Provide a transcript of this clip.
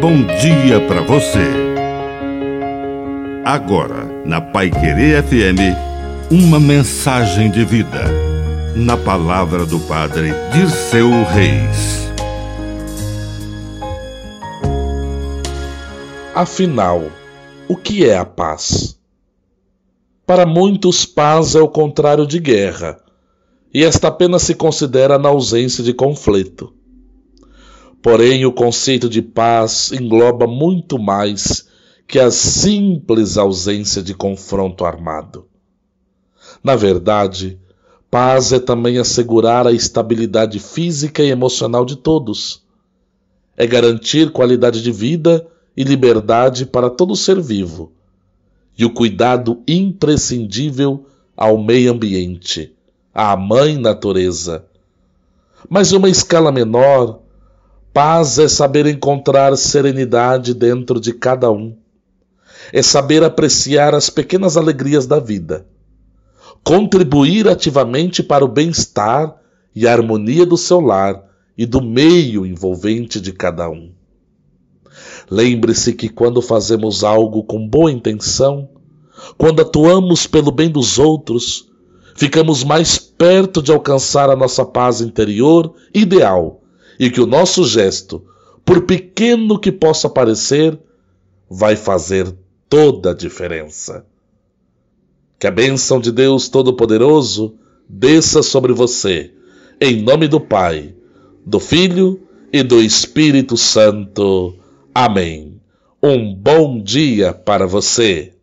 bom dia para você. Agora, na Pai Querer FM, uma mensagem de vida. Na palavra do Padre Dirceu Reis. Afinal, o que é a paz? Para muitos, paz é o contrário de guerra, e esta apenas se considera na ausência de conflito. Porém, o conceito de paz engloba muito mais que a simples ausência de confronto armado. Na verdade, paz é também assegurar a estabilidade física e emocional de todos. É garantir qualidade de vida e liberdade para todo ser vivo, e o cuidado imprescindível ao meio ambiente, à mãe natureza. Mas uma escala menor, Paz é saber encontrar serenidade dentro de cada um. É saber apreciar as pequenas alegrias da vida. Contribuir ativamente para o bem-estar e a harmonia do seu lar e do meio envolvente de cada um. Lembre-se que quando fazemos algo com boa intenção, quando atuamos pelo bem dos outros, ficamos mais perto de alcançar a nossa paz interior ideal e que o nosso gesto, por pequeno que possa parecer, vai fazer toda a diferença. Que a bênção de Deus Todo-Poderoso desça sobre você, em nome do Pai, do Filho e do Espírito Santo. Amém. Um bom dia para você.